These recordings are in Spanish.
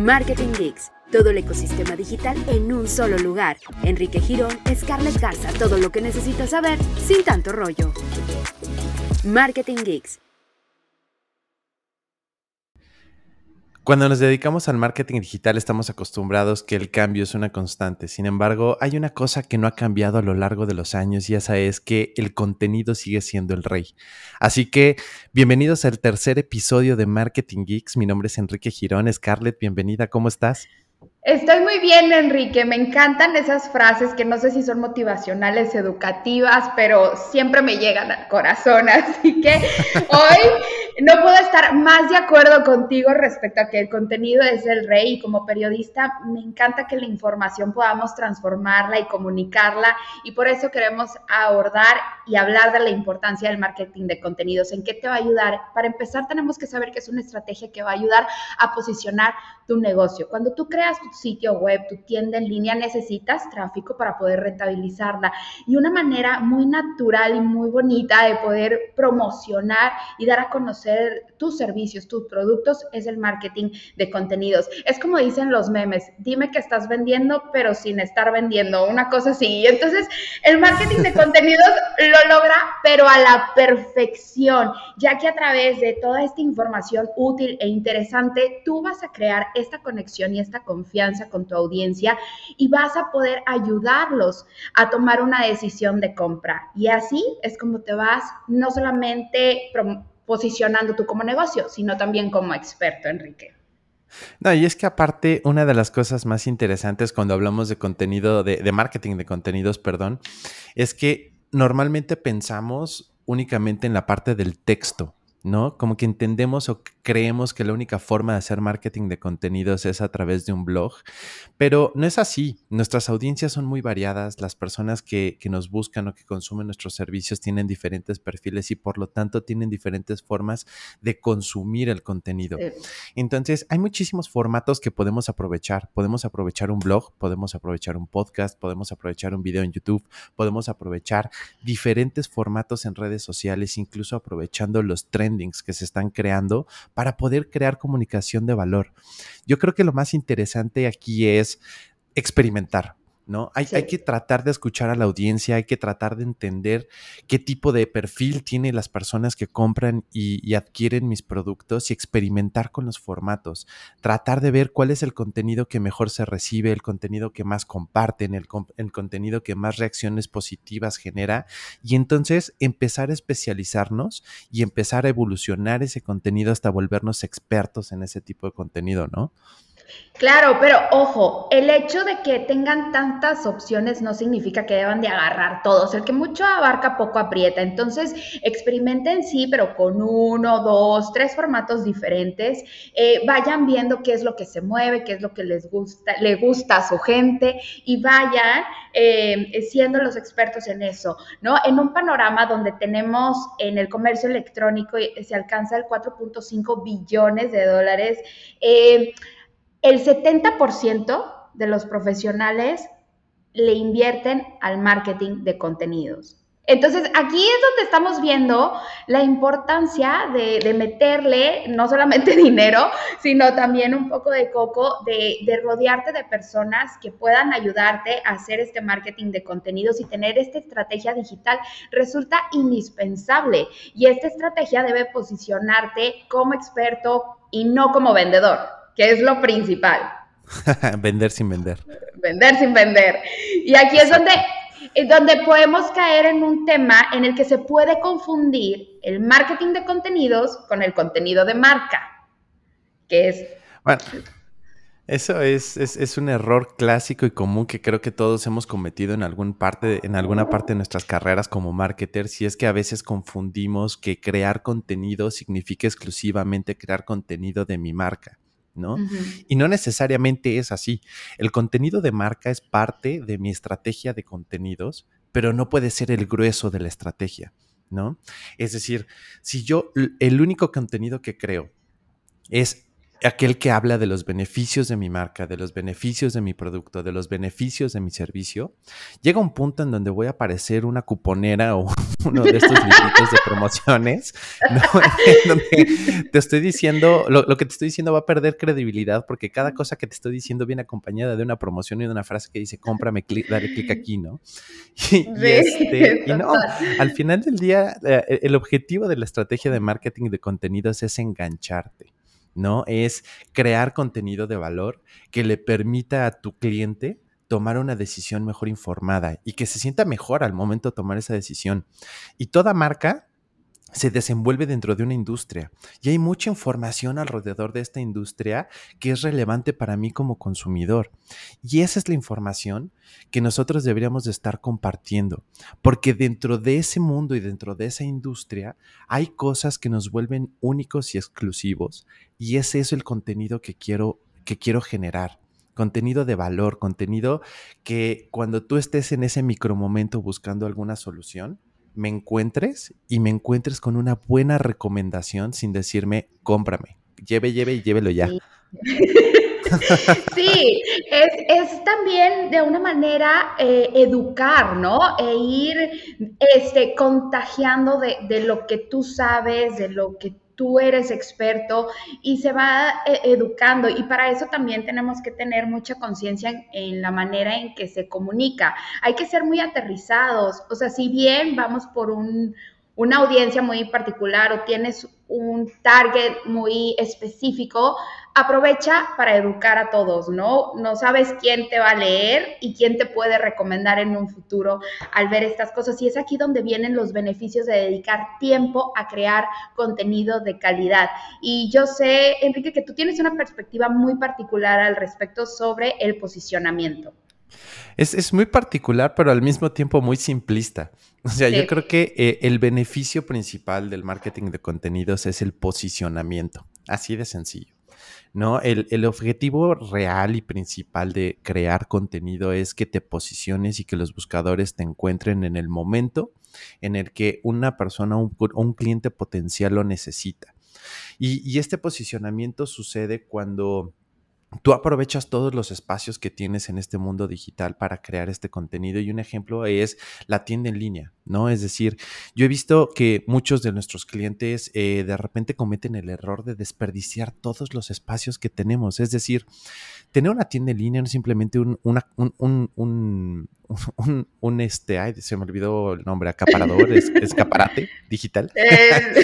Marketing Geeks, todo el ecosistema digital en un solo lugar. Enrique Girón, Scarlett Garza, todo lo que necesitas saber sin tanto rollo. Marketing Geeks. Cuando nos dedicamos al marketing digital estamos acostumbrados que el cambio es una constante. Sin embargo, hay una cosa que no ha cambiado a lo largo de los años y esa es que el contenido sigue siendo el rey. Así que bienvenidos al tercer episodio de Marketing Geeks. Mi nombre es Enrique Girón. Scarlett, bienvenida. ¿Cómo estás? Estoy muy bien, Enrique. Me encantan esas frases que no sé si son motivacionales, educativas, pero siempre me llegan al corazón. Así que hoy no puedo estar más de acuerdo contigo respecto a que el contenido es el rey y como periodista me encanta que la información podamos transformarla y comunicarla y por eso queremos abordar y hablar de la importancia del marketing de contenidos. ¿En qué te va a ayudar? Para empezar tenemos que saber que es una estrategia que va a ayudar a posicionar tu negocio. Cuando tú creas tu sitio web, tu tienda en línea, necesitas tráfico para poder rentabilizarla. Y una manera muy natural y muy bonita de poder promocionar y dar a conocer tus servicios, tus productos, es el marketing de contenidos. Es como dicen los memes, dime que estás vendiendo, pero sin estar vendiendo, una cosa así. Y entonces el marketing de contenidos lo logra, pero a la perfección, ya que a través de toda esta información útil e interesante, tú vas a crear esta conexión y esta confianza con tu audiencia y vas a poder ayudarlos a tomar una decisión de compra. Y así es como te vas no solamente posicionando tú como negocio, sino también como experto, Enrique. No, y es que aparte, una de las cosas más interesantes cuando hablamos de contenido, de, de marketing de contenidos, perdón, es que normalmente pensamos únicamente en la parte del texto, ¿no? Como que entendemos o creemos que la única forma de hacer marketing de contenidos es a través de un blog, pero no es así. Nuestras audiencias son muy variadas, las personas que, nos buscan o que consumen nuestros servicios tienen diferentes perfiles y por lo tanto tienen diferentes formas de consumir el contenido. Entonces, hay muchísimos formatos que podemos aprovechar. Podemos aprovechar un blog, podemos aprovechar un podcast, podemos aprovechar un video en YouTube, podemos aprovechar diferentes formatos en redes sociales, incluso aprovechando los trendings que se están creando para poder crear comunicación de valor. Yo creo que lo más interesante aquí es experimentar. ¿No? Hay, hay, que tratar de escuchar a la audiencia, hay que tratar de entender qué tipo de perfil tienen las personas que compran y, adquieren mis productos y experimentar con los formatos. Tratar de ver cuál es el contenido que mejor se recibe, el contenido que más comparten, el, el contenido que más reacciones positivas genera y entonces empezar a especializarnos y empezar a evolucionar ese contenido hasta volvernos expertos en ese tipo de contenido, ¿no? Claro, pero ojo, el hecho de que tengan tantas opciones no significa que deban de agarrar todos. El que mucho abarca, poco aprieta. Entonces, experimenten sí, pero con uno, dos, tres formatos diferentes. Eh, vayan viendo qué es lo que se mueve, qué es lo que les gusta, le gusta a su gente y vayan eh, siendo los expertos en eso, ¿no? En un panorama donde tenemos en el comercio electrónico eh, se alcanza el 4.5 billones de dólares. El 70% de los profesionales le invierten al marketing de contenidos. Entonces, aquí es donde estamos viendo la importancia de, meterle no solamente dinero, sino también un poco de coco, de, de, rodearte de personas que puedan ayudarte a hacer este marketing de contenidos y tener esta estrategia digital. Resulta indispensable y esta estrategia debe posicionarte como experto y no como vendedor que es lo principal. vender sin vender. Vender sin vender. Y aquí es donde, donde podemos caer en un tema en el que se puede confundir el marketing de contenidos con el contenido de marca, que es... Bueno. Eso es, es, es, un error clásico y común que creo que todos hemos cometido en, algún parte, en alguna parte de nuestras carreras como marketers, y es que a veces confundimos que crear contenido significa exclusivamente crear contenido de mi marca. ¿No? Y no necesariamente es así. El contenido de marca es parte de mi estrategia de contenidos, pero no puede ser el grueso de la estrategia, ¿no? Es decir, si yo, el único contenido que creo es aquel que habla de los beneficios de mi marca, de los beneficios de mi producto, de los beneficios de mi servicio, llega un punto en donde voy a parecer una cuponera o uno de estos libritos de promociones, en donde te estoy diciendo, lo, que te estoy diciendo va a perder credibilidad porque cada cosa que te estoy diciendo viene acompañada de una promoción y de una frase que dice, cómprame, dale clic aquí, ¿no? Y, este, y no, al final del día, eh, el objetivo de la estrategia de marketing de contenidos es engancharte. ¿No? Es crear contenido de valor que le permita a tu cliente tomar una decisión mejor informada y que se sienta mejor al momento de tomar esa decisión. Y toda marca se desenvuelve dentro de una industria y hay mucha información alrededor de esta industria que es relevante para mí como consumidor. Y esa es la información que nosotros deberíamos de estar compartiendo, porque dentro de ese mundo y dentro de esa industria hay cosas que nos vuelven únicos y exclusivos y es el contenido que quiero que quiero generar contenido de valor, contenido que cuando tú estés en ese micromomento buscando alguna solución, me encuentres y me encuentres con una buena recomendación sin decirme, cómprame, lleve, lleve y llévelo ya. Sí. es, también de una manera eh, educar, ¿no? E ir este, contagiando de, de, lo que tú sabes, de lo que tú eres experto y se va eh, educando y para eso también tenemos que tener mucha conciencia en, la manera en que se comunica. Hay que ser muy aterrizados, o sea, si bien vamos por un, una audiencia muy particular o tienes un target muy específico, aprovecha para educar a todos, ¿no? No sabes quién te va a leer y quién te puede recomendar en un futuro al ver estas cosas. Y es aquí donde vienen los beneficios de dedicar tiempo a crear contenido de calidad. Y yo sé, Enrique, que tú tienes una perspectiva muy particular al respecto sobre el posicionamiento. Es, muy particular, pero al mismo tiempo muy simplista. O sea, yo creo que eh, el beneficio principal del marketing de contenidos es el posicionamiento, así de sencillo. ¿No? El, el, objetivo real y principal de crear contenido es que te posiciones y que los buscadores te encuentren en el momento en el que una persona o un, cliente potencial lo necesita. Y, y este posicionamiento sucede cuando tú aprovechas todos los espacios que tienes en este mundo digital para crear este contenido y un ejemplo es la tienda en línea, ¿no? Es decir, yo he visto que muchos de nuestros clientes eh, de repente cometen el error de desperdiciar todos los espacios que tenemos, es decir, tener una tienda en línea no es simplemente un, un, un, este, ay, se me olvidó el nombre, acaparador, escaparate digital. Eh,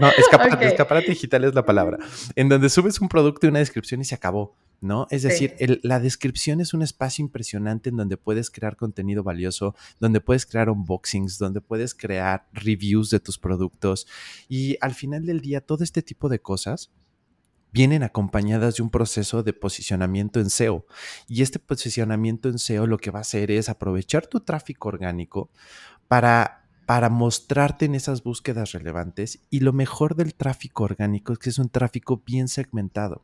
no, escaparate, digital es la palabra. En donde subes un producto y una descripción y se acabó, ¿no? Es decir, la descripción es un espacio impresionante en donde puedes crear contenido valioso, donde puedes crear unboxings, donde puedes crear reviews de tus productos. Y al final del día, todo este tipo de cosas vienen acompañadas de un proceso de posicionamiento en SEO. Y este posicionamiento en SEO lo que va a hacer es aprovechar tu tráfico orgánico para para mostrarte en esas búsquedas relevantes y lo mejor del tráfico orgánico es que es un tráfico bien segmentado.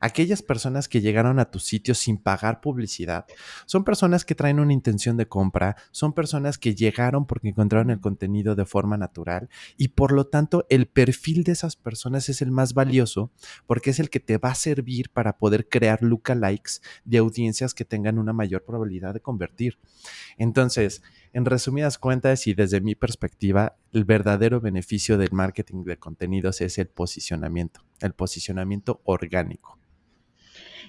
Aquellas personas que llegaron a tu sitio sin pagar publicidad son personas que traen una intención de compra, son personas que llegaron porque encontraron el contenido de forma natural y por lo tanto el perfil de esas personas es el más valioso porque es el que te va a servir para poder crear lookalikes de audiencias que tengan una mayor probabilidad de convertir. Entonces, en resumidas cuentas y desde mi perspectiva, el verdadero beneficio del marketing de contenidos es el posicionamiento, el posicionamiento orgánico.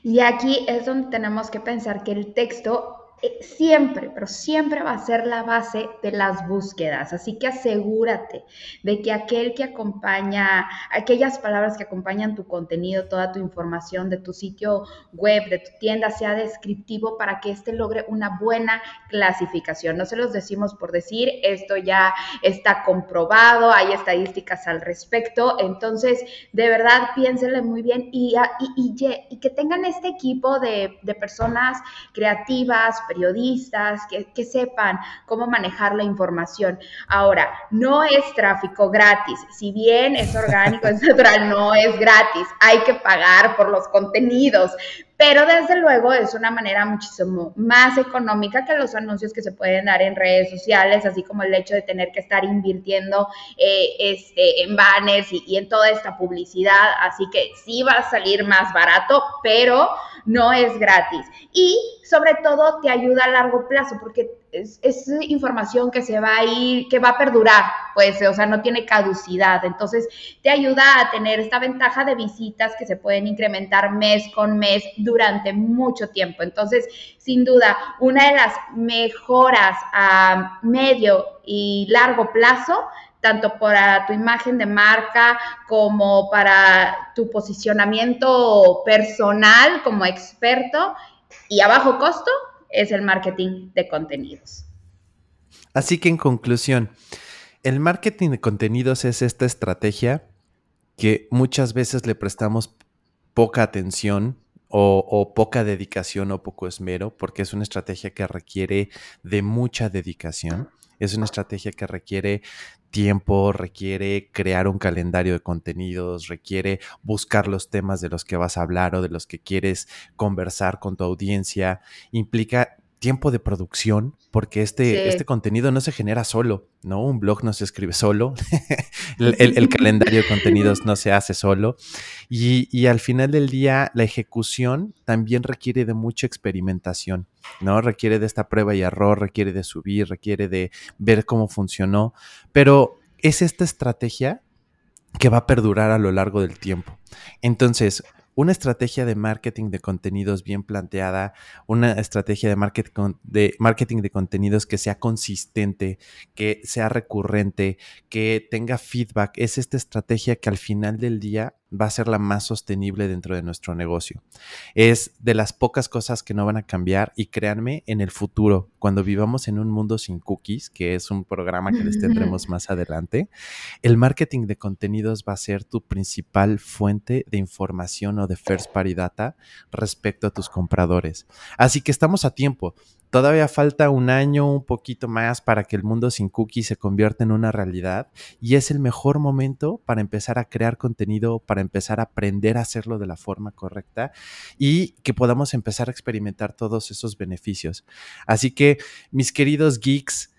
Y aquí es donde tenemos que pensar que el texto siempre, pero siempre va a ser la base de las búsquedas. Así que asegúrate de que aquel que acompaña, aquellas palabras que acompañan tu contenido, toda tu información de tu sitio web, de tu tienda, sea descriptivo para que éste logre una buena clasificación. No se los decimos por decir, esto ya está comprobado, hay estadísticas al respecto. Entonces, de verdad, piénsenle muy bien y, y, que tengan este equipo de, de personas creativas, periodistas, que, sepan cómo manejar la información. Ahora, no es tráfico gratis. Si bien es orgánico, es natural, no es gratis. Hay que pagar por los contenidos pero desde luego es una manera muchísimo más económica que los anuncios que se pueden dar en redes sociales, así como el hecho de tener que estar invirtiendo eh, este, en banners y, en toda esta publicidad. Así que sí va a salir más barato, pero no es gratis. Y sobre todo te ayuda a largo plazo porque es, información que se va a ir, que va a perdurar, pues, o sea, no tiene caducidad. Entonces, te ayuda a tener esta ventaja de visitas que se pueden incrementar mes con mes durante mucho tiempo. Entonces, sin duda, una de las mejoras a medio y largo plazo tanto para tu imagen de marca como para tu posicionamiento personal como experto y a bajo costo es el marketing de contenidos. Así que en conclusión, el marketing de contenidos es esta estrategia que muchas veces le prestamos poca atención o, poca dedicación o poco esmero, porque es una estrategia que requiere de mucha dedicación. Es una estrategia que requiere tiempo, requiere crear un calendario de contenidos, requiere buscar los temas de los que vas a hablar o de los que quieres conversar con tu audiencia, implica tiempo de producción, porque este, este contenido no se genera solo, ¿no? Un blog no se escribe solo, el, calendario de contenidos no se hace solo, y, y, al final del día la ejecución también requiere de mucha experimentación, ¿no? Requiere de esta prueba y error, requiere de subir, requiere de ver cómo funcionó, pero es esta estrategia que va a perdurar a lo largo del tiempo. Entonces, una estrategia de marketing de contenidos bien planteada, una estrategia de marketing de, marketing de contenidos que sea consistente, que sea recurrente, que tenga feedback, es esta estrategia que al final del día va a ser la más sostenible dentro de nuestro negocio. Es de las pocas cosas que no van a cambiar y créanme, en el futuro, cuando vivamos en un mundo sin cookies, que es un programa que les tendremos más adelante, el marketing de contenidos va a ser tu principal fuente de información o de first party data respecto a tus compradores. Así que estamos a tiempo. Todavía falta un año, un poquito más para que el mundo sin cookies se convierta en una realidad y es el mejor momento para empezar a crear contenido, para empezar a aprender a hacerlo de la forma correcta y que podamos empezar a experimentar todos esos beneficios. Así que, mis queridos geeks,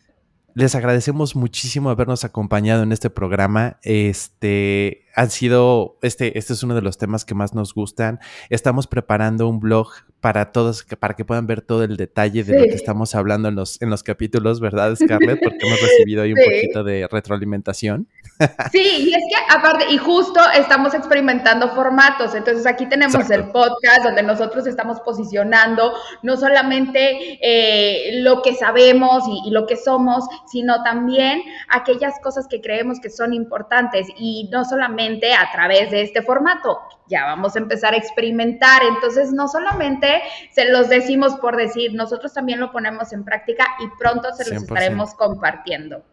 les agradecemos muchísimo habernos acompañado en este programa. Este han sido, este, este es uno de los temas que más nos gustan. Estamos preparando un blog para todos, para que puedan ver todo el detalle de lo que estamos hablando en los, en los capítulos, ¿verdad, Scarlett? Porque hemos recibido ahí un poquito de retroalimentación. Sí, y es que aparte, y justo estamos experimentando formatos, entonces aquí tenemos el podcast donde nosotros estamos posicionando no solamente eh, lo que sabemos y, lo que somos, sino también aquellas cosas que creemos que son importantes y no solamente a través de este formato, ya vamos a empezar a experimentar, entonces no solamente se los decimos por decir, nosotros también lo ponemos en práctica y pronto se los estaremos compartiendo.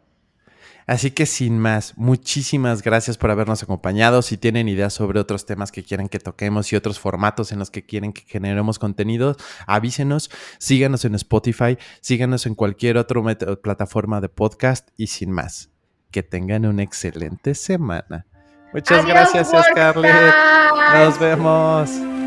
Así que sin más, muchísimas gracias por habernos acompañado. Si tienen ideas sobre otros temas que quieren que toquemos y otros formatos en los que quieren que generemos contenido, avísenos, síganos en Spotify, síganos en cualquier otra plataforma de podcast y sin más, que tengan una excelente semana. Muchas gracias, Scarlett. Nos vemos.